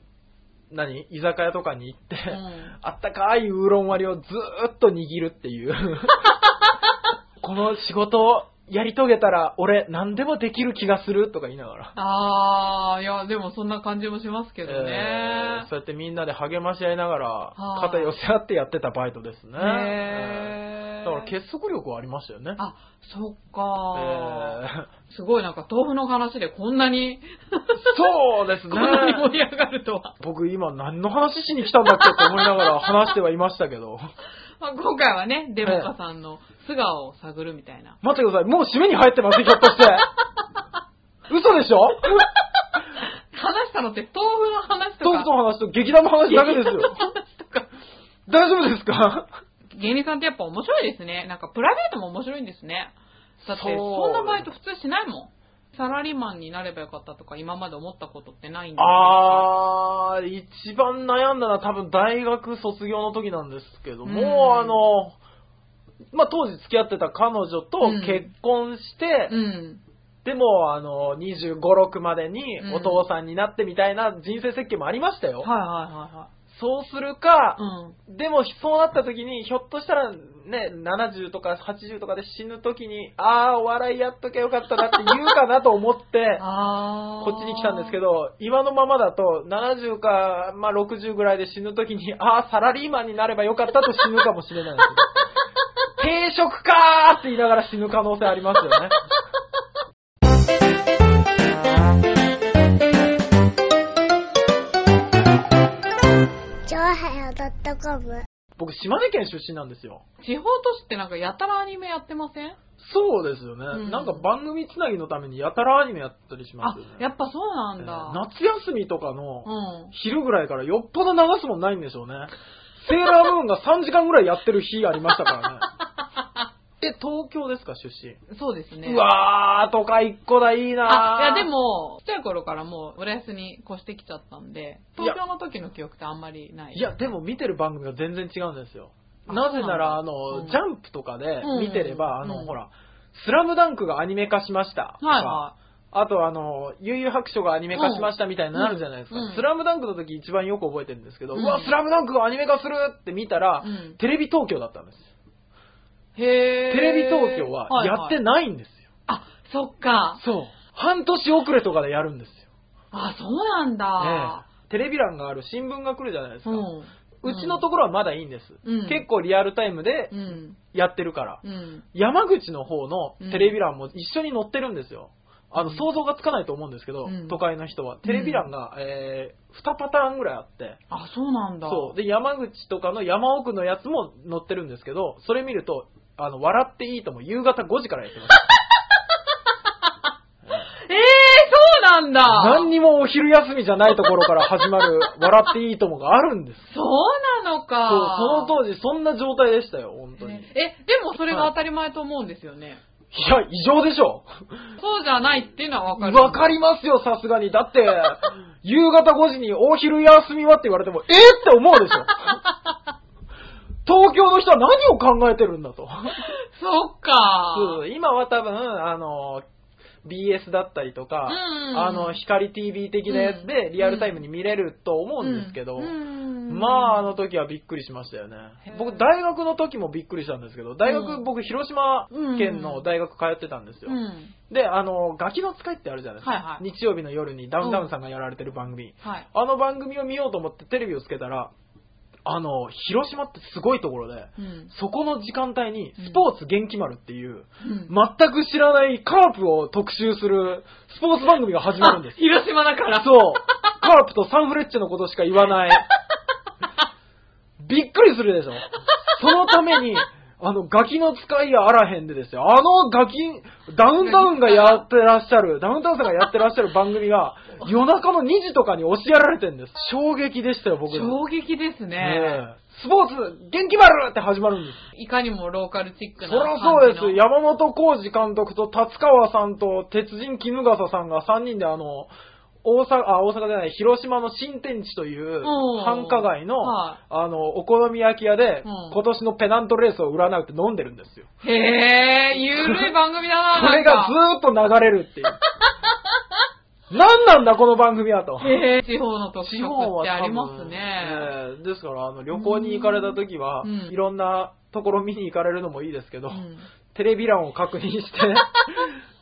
何居酒屋とかに行って、うんあったかいウーロン割りをずーっと握るっていう。この仕事をやり遂げたら、俺何でもできる気がするとか言いながら。あー、いや、でもそんな感じもしますけどえねー。そうやってみんなで励まし合いながら、あ肩寄せ合ってやってたバイトですね。へーだから結束力はありましたよね。あ、そっえかーー。すごいなんか豆腐の話でこんなに、そうです こんなに盛ね。り上がるとは。僕今何の話しに来たんだっけって思いながら話してはいましたけど。まあ、今回はね、デモカさんの素顔を探るみたいな。待ってください。もう締めに入ってますひょっとして。嘘でしょ？話したのって豆腐の話とか。トークの話と劇団の話だけですよ。大丈夫ですか？芸人さんってやっぱ面白いですね。なんかプライベートも面白いんですね。だって、そんなバイト普通しないもん。サラリーマンになればよかったとか今まで思ったことってないんで。あー、一番悩んだのは多分大学卒業の時なんですけども、うんあの、まあ、当時付き合ってた彼女とうん結婚して、うん。でも、あの、25、6までにうんお父さんになってみたいな人生設計もありましたよ。はいはいはいはい。そうするか、うん。でもそうなった時に、ひょっとしたらね、70とか80とかで死ぬ時に、あー、お笑いやっときゃよかったなって言うかなと思って、こっちに来たんですけ。ど、今のままだと70か、まあ、60ぐらいで死ぬ時に、あー、サラリーマンになればよかったと死ぬかもしれないですけ ど、定食かーって言いながら死ぬ可能性ありますよね。僕、島根県出身なんですよ。地方都市ってなんかやたらアニメやってません？そうですよね、うんなんか番組つなぎのためにやたらアニメやったりしまあすよね。、やっぱそうなえーんだ。夏休みとかのうん。昼ぐらいからよっぽど流すもんないんでしょうね。セーラームーンが3時間ぐらいやってる日ありましたからね。え、東京ですか、出身？そうですね。うわー、都会一個だ、いいなあ、いやで、も、ちっちゃい頃からもう浦安に越してきちゃったんで、東京の時の記憶ってあんまりない。いや、でも見てる番組が全然違うんですよ。あなぜなら、あの、うんジャンプとかで見てれば、うんあの、ほら、スラムダンクがアニメ化しましたとか。はいはあとあの、悠々白書がアニメ化しましたみたいになるじゃないですか。うんうんスラムダンクの時一番よく覚えてるんですけど、ううんわ、スラムダンクがアニメ化するって見たら、うんテレビ東京だったんです。テレビ東京はやってい。ないんですよ。あ、そっか。そう。半年遅れとかでやるんですよ。あ、そうなんだ。ええテレビ欄がある新聞が来るじゃないですか。うん。うちのところはまだいいんです。うん結構リアルタイムでうん。やってるから。うん。山口の方のテレビ欄も一緒に載ってるんですよ。あの、うん想像がつかないと思うんですけど、うん都会の人は。テレビ欄が、えー、2パターンぐらいあって、あ、そうなんだ。そう。で、山口とかの山奥のやつも載ってるんですけど、それ見ると、あの、笑っていいとも夕方5時からやってます。えー、そうなんだ。何にもお昼休みじゃないところから始まる 笑っていいともがあるんです。そうなのそう、か。その当時そんな状態でしたよ、本当に。いえ、でもそれが当たり前と思うんですよね。や、異常でしょ。そうじゃないっていうのはわかる。わかりますよ、さすがに。だって、夕方5時にお昼休みはって言われても、えー、って思うでしょ。東京の人は何を考えてるんだと。そっか。そう今は多分、あの、BS だったりとか、うんあの、光 TV 的なやつでリアルタイムに見れると思うんですけど、うんうんまあ、あの時はびっくりしましたよね。僕、大学の時もびっくりしたんですけど、大学、うん僕、広島県の大学通ってたんですよ。うん。で、あの、ガキの使いってあるじゃないですか。はいはい日曜日の夜にダウンタウンさんがやられてる番組。はい。あの番組を見ようと思ってテレビをつけたら、あの、広島ってすごいところで、うん。そこの時間帯にスポーツ元気丸っていう、うん全く知らないカープを特集するスポーツ番組が始まるんですあ。広島だから。そう。カープとサンフレッチェのことしか言わない。びっくりするでしょ。そのために、あの、ガキの使いやあらへんでですよ。あのガキ、ダウンタウンがやってらっしゃる、ダウンタウンさんがやってらっしゃる番組が、夜中の2時とかに教えられてんです。衝撃でしたよ、僕ら。衝撃ですねね。えスポーツ、元気丸って始まるんです。いかにもローカルチックなそりゃ感じの。そうです。山本浩二監督と達川さんと鉄人衣笠さんが3人であの、大阪、あ、大阪じゃない、広島の新天地といううん繁華街の、はいあの、お好み焼き屋で、うん今年のペナントレースを占うって飲んでるんですよ。へえ、ゆるい番組だな、それがず。ーっと流れるっていう。何なんだこの番組はと。へえ、地方の特地色ってありますね。ええですから、あの、旅行に行かれた時は、うんいろんなところ見に行かれるのもいいですけど、うんテレビ欄を確認して、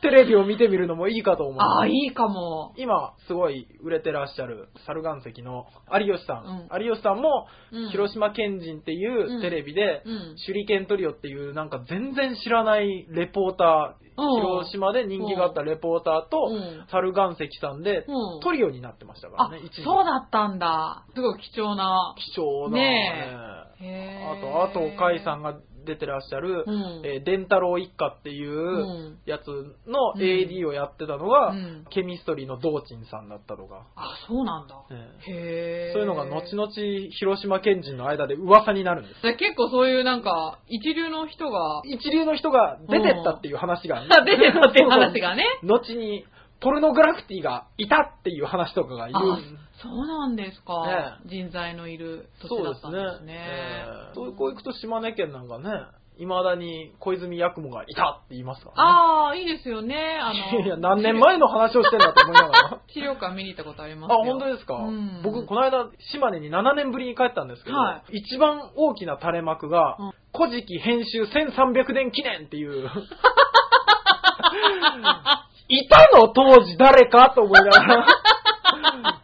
テレビを見てみるのもいいかと思います。ああ、いいかも。今、すごい売れてらっしゃる、猿岩石の有吉さん。う有吉さんも、うん広島県人っていうテレビで、うん手裏剣トリオっていうなんか全然知らないレポーター、うん広島で人気があったレポーターとうん、猿岩石さんでうんトリオになってましたからあね、一時、そうだったんだ。すごい貴重な。貴重な、ねえへあーと、あと、海さんが出てらっしゃる、うんえー伝太郎一家っていううんやつの AD をやってたのが、うんケミストリーの道珍さんだったとか、あ、そうなんだ。えへえ。そういうのが後々広島県人の間で噂になるんです。結構そういうなんか、一流の人が、一流の人が出てったっていう話が、あ出てたっていう話がね。後に、ポルノグラフィティがいたっていう話とかが言う。あ、そうなんですか。ね人材のいる土そう地だったんですね。ですね。えーそういうこう行くと島根県なんかね、未だに小泉八雲がいたって言いますからね。ああ、いいですよね。あの、いや、何年前の話をしてんだと思いながら。資料館見に行ったことありますあ、よ。本当ですか、うん僕、この間、島根に7年ぶりに帰ったんですけど、は一番大きな垂れ幕が、うん古事記編集1300年記念っていう。いたの？当時誰か？と思いながら。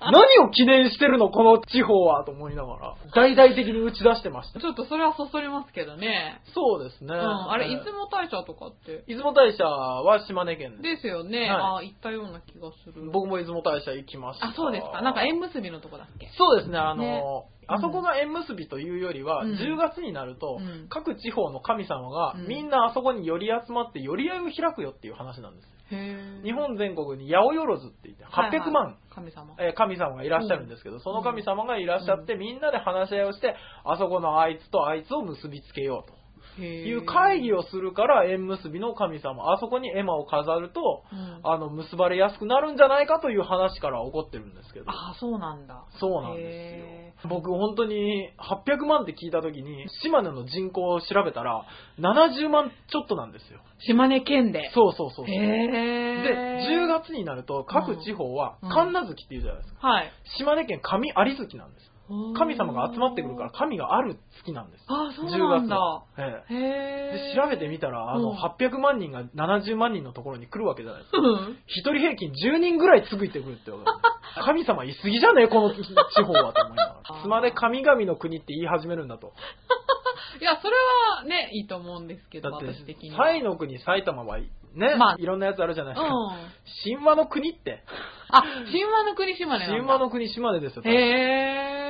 何を記念してるのこの地方はと思いながら。大々的に打ち出してました。ちょっとそれはそそりますけどね。そうですね。うん。あれ、えー出雲大社とかって？出雲大社は島根県です。ですよね。はいああ、行ったような気がする。僕も出雲大社行きました。あ、そうですか。なんか縁結びのとこだっけ？そうですね、あの、ねあそこが縁結びというよりは、うん10月になると、うん各地方の神様が、うんみんなあそこに寄り集まって、寄り合いを開くよっていう話なんです。日本全国に八百万って言って、800万、はいはい神様。えー神様がいらっしゃるんですけど、その神様がいらっしゃって、みんなで話し合いをして、あそこのあいつとあいつを結びつけようと。いう会議をするから縁結びの神様、あそこに絵馬を飾ると、うんあの、結ばれやすくなるんじゃないかという話から起こってるんですけど。あ、そうなんだ。そうなんですへよ。僕本当に800万って聞いた時に、島根の人口を調べたら、70万ちょっとなんですよ。島根県で。そうそうそうそう。へで、え。10月になると各地方はうん神奈月っていうじゃないですか。はい。島根県神有月なんです。神様が集まってくるから神がある月なんです。あ、そうなんだ。10月は。ええ。で調べてみたら、あの、うん800万人が70万人のところに来るわけじゃないですか。うん一人平均10人ぐらいついてくるって。神様いすぎじゃねえこの地方はと思いながら。妻で神々の国って言い始めるんだと。いや、それはね、いいと思うんですけど、だって私的に、の国埼玉は、ね、まあいろんなやつあるじゃないですか。うん。神話の国って。あ、神話の国島根なんだ。神話の国島根ですよ。へえ。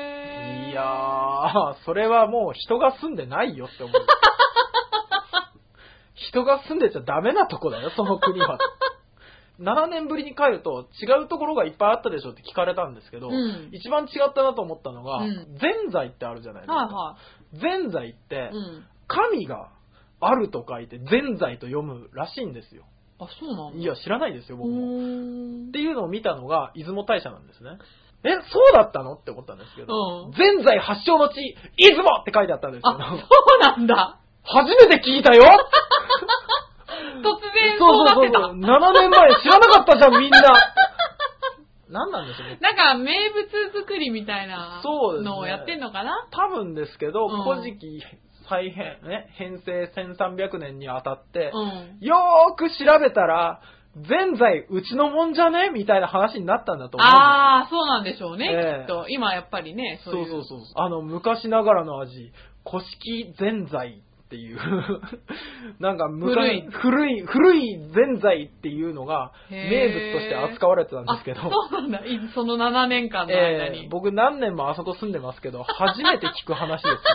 いやー、それはもう人が住んでないよって思う。人が住んでちゃダメなとこだよ、その国は。7年ぶりに帰ると違うところがいっぱいあったでしょって聞かれたんですけど、うん一番違ったなと思ったのが、うんぜんざいってあるじゃないですか。はいはぜんざいってい。、うん。神があると書いてぜんざいと読むらしいんですよ。あ、そうなんだ。いや、知らないですよ、う僕も。っていうのを見たのが出雲大社なんですね。え、そうだったの？って思ったんですけど、うんぜんざい発祥の地、出雲って書いてあったんですけど、あ、そうなんだ。初めて聞いたよ 突然そうなってた。7年前知らなかったじゃん、みんな。何なんでしょうね。なんか名物作りみたいなのをやってんのかな？多分ですけど、うん古事記再編、ね、編成1300年にあたって、うん。よーく調べたら、ぜんざいうちのもんじゃね？みたいな話になったんだと思うああ、そうなんでしょうね、ええきっと。今やっぱりね、そそうういう。そうそう。あの、昔ながらの味、古式ぜんざいっていう、なんか昔古い古い、古いぜんざいっていうのが名物として扱われてたんですけど、あそうなんだ。いその7年間の間に。えー僕何年もあそこ住んでますけど、初めて聞く話ですよ。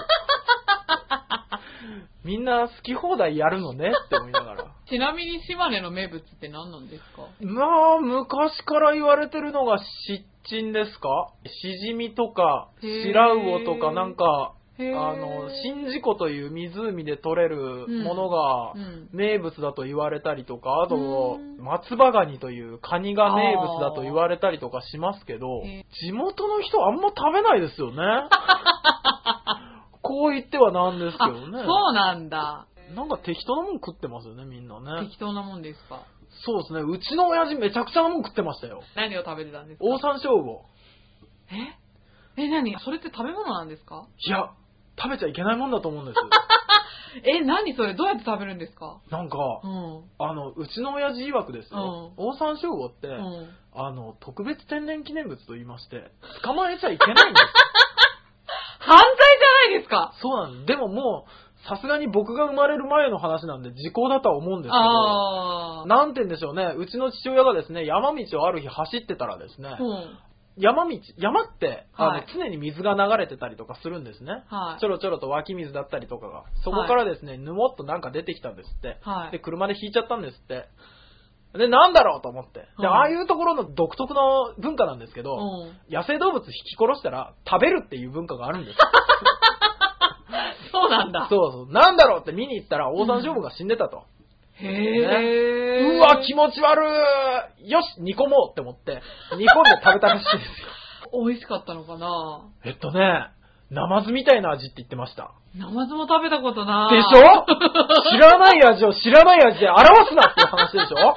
みんな好き放題やるのねって思いながら。ちなみに島根の名物って何なんですか？まあ、昔から言われてるのが湿鎮ですか？しじみとか、白魚とかなんか、あの、宍道湖という湖で取れるものがうん名物だと言われたりとか、あとうん、松葉ガニというカニが名物だと言われたりとかしますけど地元の人あんま食べないですよね。こう言ってはなんですけあ、どね。そうなんだ。なんか適当なもん食ってますよね、みんなね。適当なもんですか？そうですね。うちの親父めちゃくちゃなもん食ってましたよ。何を食べてたんですか？オオサンショウウオ。え？え、何？それって食べ物なんですか？いや、食べちゃいけないもんだと思うんです。え、何それ？どうやって食べるんですか？なんか、うん。あの、うちの親父曰くですよ。オオサンショウウオって、うん。あの、特別天然記念物と言いまして、捕まえちゃいけないんです。犯罪じゃないですか？そうなんです。でももう、さすがに僕が生まれる前の話なんで時効だとは思うんですけど、ああ。なんて言うんでしょうね、うちの父親がですね、山道をある日走ってたらですね、うん。山道、山って、あのはい常に水が流れてたりとかするんですね。はいちょろちょろと湧き水だったりとかが。そこからですね、ぬもっとなんか出てきたんですって。はいで、車で引いちゃったんですって。で、なんだろうと思って。で、はいああいうところの独特の文化なんですけど、うん。野生動物引き殺したら食べるっていう文化があるんです。そうなんだ。そうそう。なんだろうって見に行ったら、オオサンショウウオが死んでたと。へえ。うわ、気持ち悪いよし煮込もうって思って、煮込んで食べたらしいですよ。美味しかったのかな？えっとね、ナマズみたいな味って言ってました。ナマズも食べたことない。でしょ？知らない味を知らない味で表すなっていう話でしょ？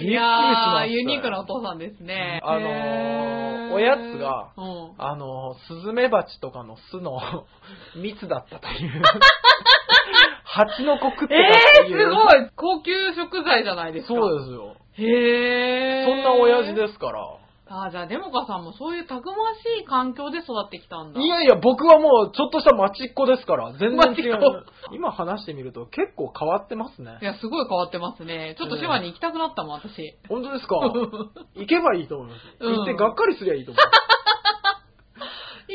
いやました。ー、ユニークなお父さんですね。あのーおやつがうん。あの、スズメバチとかの巣の 蜜だったという。蜂の子食ってたってえー、いう。すごい高級食材じゃないですか。そうですよ。へー。そんな親父ですから。あーじゃあ、デモカさんもそういうたくましい環境で育ってきたんだ。いやいや、僕はもうちょっとした町っ子ですから、全然違う。今話してみると結構変わってますねい。や、すごい変わってますね。ちょっと島に行きたくなったもん、私。本当ですか？行けばいいと思います。うん行ってがっかりすりゃいいと思う。い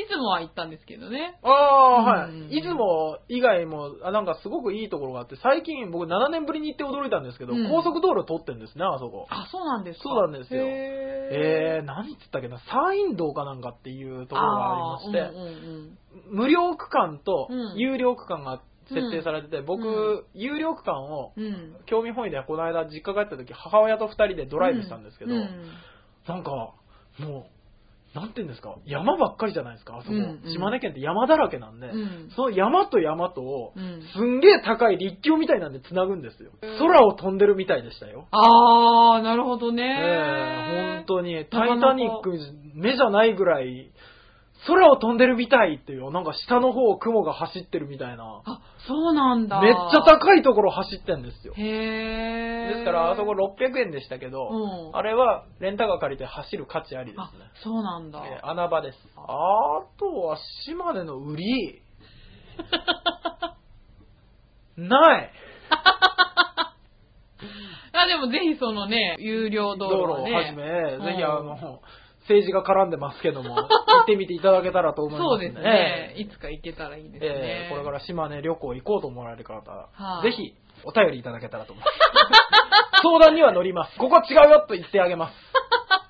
つもは行ったんですけどね。ああ、はうんい。出雲以外も、あなんかすごくいいところがあって、最近僕7年ぶりに行って驚いたんですけど、うん。高速道路通ってんですね、あそこ。あ、そうなんですか。そうなんですよ。へえー、何って言ったっけな、山陰道かなんかっていうところがありまして、うんうんうん無料区間とうん。有料区間が設定されてて、僕、うん。有料区間をうん。興味本位でこの間実家帰った時母親と二人でドライブしたんですけど、うん。なんかもうなんて言うんですか？山ばっかりじゃないですか？あそこ、うんうん。島根県って山だらけなんで、うん。その山と山とをうん。すんげえ高い立橋みたいなんで繋ぐんですよ、空を飛んでるみたいでしたよ。あー、なるほどえね。え本当に、タイタニック目じゃないぐらい、空を飛んでるみたいっていう、なんか下の方を雲が走ってるみたいな、あ、そうなんだ。めっちゃ高いところ走ってんですよ。へー。ですから、あそこ600円でしたけど、うんあれはレンタカー借りて走る価値ありですあね。、そうなんだ。えー穴場です。あとは島根の売り、ない あ、でもぜひそのね、有料道路道路を。はじめ、うんぜひあの、政治が絡んでますけども、行ってみていただけたらと思いますそうですね。いつか行けたらいいですね。えーこれから島根旅行行こうと思われる方、はいぜひお便りいただけたらと思います。相談には乗ります。ここ違うよと言ってあげます。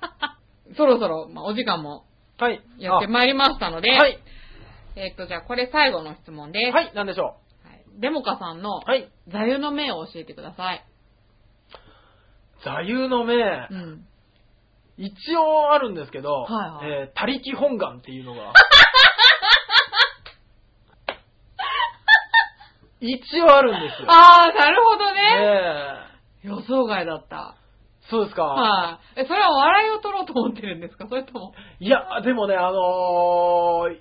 そろそろ、まあ、お時間もはい。やってまいりましたので、あはい。えっと、じゃあこれ最後の質問です。はい、なんでしょはいデモカさんのう。はい。座右の銘を教えてください。座右の銘、うん。一応あるんですけど、はいはいえー、他力本願っていうのが、一応あるんですよ。あー、なるほどね。え予想外だった。ーそうですか。はい。え、それは笑いを取ろうと思ってるんですか？それとも。いや、でもね、あのー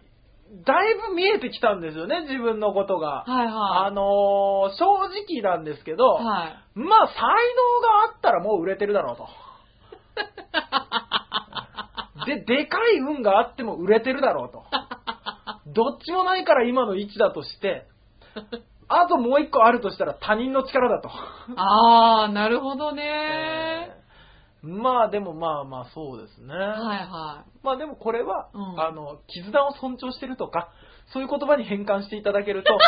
だいぶ見えてきたんですよね、自分のことが。はいはい。あのー正直なんですけど、はい。まあ、才能があったらもう売れてるだろうと。で、でかい運があっても売れてるだろうと。どっちもないから今の位置だとして、あともう一個あるとしたら他人の力だと。あー、なるほどえね。ーまあでもまあまあそうですね。はいはまあでもこれは、うんあの、絆を尊重してるとか、そういう言葉に変換していただけると、い。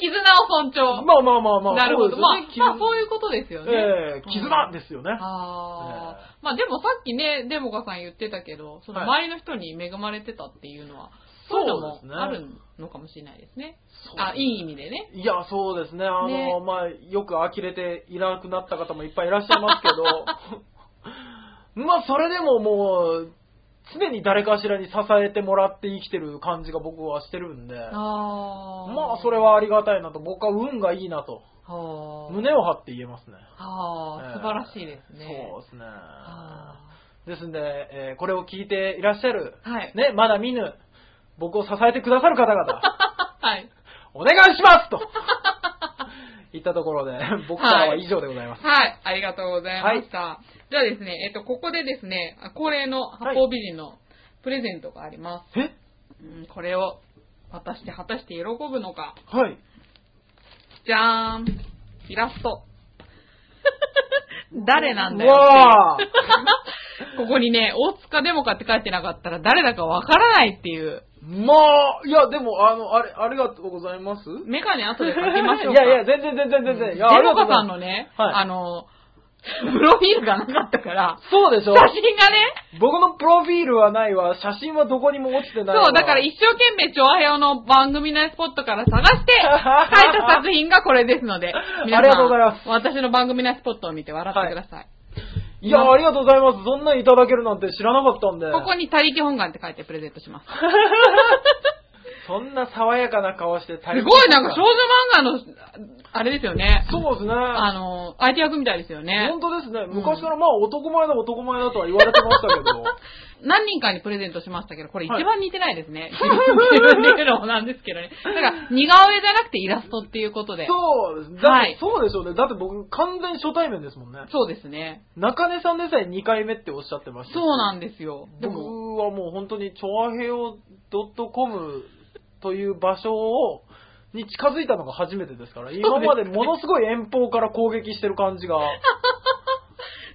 絆を尊重。まあまあまあまあ、なるほど。まあ、まあ、そういうことですよね。ええ絆ですよね。あえーまあでもさっきね、デモカさん言ってたけど、そのはい周りの人に恵まれてたっていうのは、そういうのそうですねもあるのかもしれないですね。そうあ、いい意味でね。いや、そうですね。あの、ねまあ、よく呆れていなくなった方もいっぱいいらっしゃいますけど、まあ、それでももう、常に誰かしらに支えてもらって生きてる感じが僕はしてるんで、あーまあ、それはありがたいなと、僕は運がいいなと、胸を張って言えますね。はあ、ええ素晴らしいですね。そうですね。はですんで、えーこれを聞いていらっしゃる、あはい。ね、まだ見ぬ、僕を支えてくださる方々、はい。お願いしますと 言ったところで、僕からは以上でございます。はい、ありがとうございました。じゃあですね、えっと、ここでですね、あ恒例の八方美人のプレゼントがあります。えうんこれを渡して果たして喜ぶのか。はい。じゃーん。イラスト。誰なんだよっていう。ここにね、大塚デモカって書いてなかったら誰だかわからないっていう。まあ、いや、でも、あの、あれ、ありがとうございます？メガネ後でかけましょうか。いやいや、全然全然全然。いや、あデモカ。さんのね、はいあの、プロフィールがなかったから、そうでしょ写真がね、僕のプロフィールはないわ、写真はどこにも落ちてないわ。そう、だから一生懸命、調和表の番組のスポットから探して、書いた作品がこれですので、皆さんありがとうございます私の番組のスポットを見て笑ってください。いや、ありがとうございます。そんなんいただけるなんて知らなかったんで。ここに他力本願って書いてプレゼントします。そんな爽やかな顔して大すごいなんか少女漫画の、あれですよね。そうですね。あの、相手役みたいですよね本。当ですね。昔からまあ男前だ男前だとは言われてましたけど。何人かにプレゼントしましたけど、これ一はい番似てないですね。自分自分で言うのもなんですけどね。だから、似顔絵じゃなくてイラストっていうことで。そうです。はいそうでしょうね。だって僕完全初対面ですもんね。そうですね。中根さんでさえ2回目っておっしゃってましたしそうなんですよ。で僕も、はもう本当に、チョアヘオ .com という場所を、に近づいたのが初めてですから、今までものすごい遠方から攻撃してる感じが。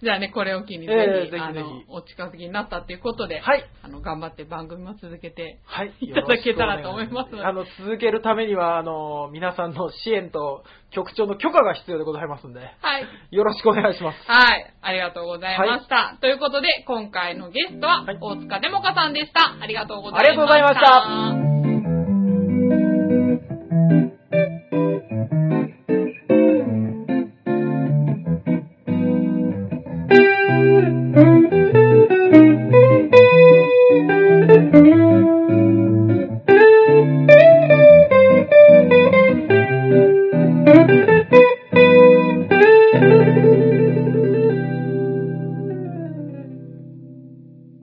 じゃあね、これを機にぜええひ、あぜひぜひの、お近づきになったっていうことで、はい。あの、頑張って番組も続けて、はい。いただけたらと思いますあの、続けるためには、あの、皆さんの支援と局長の許可が必要でございますんで、はい。よろしくお願いします。はい。ありがとうございました。ということで、今回のゲストははい、大塚デモカさんでした。ありがとうございました。ありがとうございました Thank you.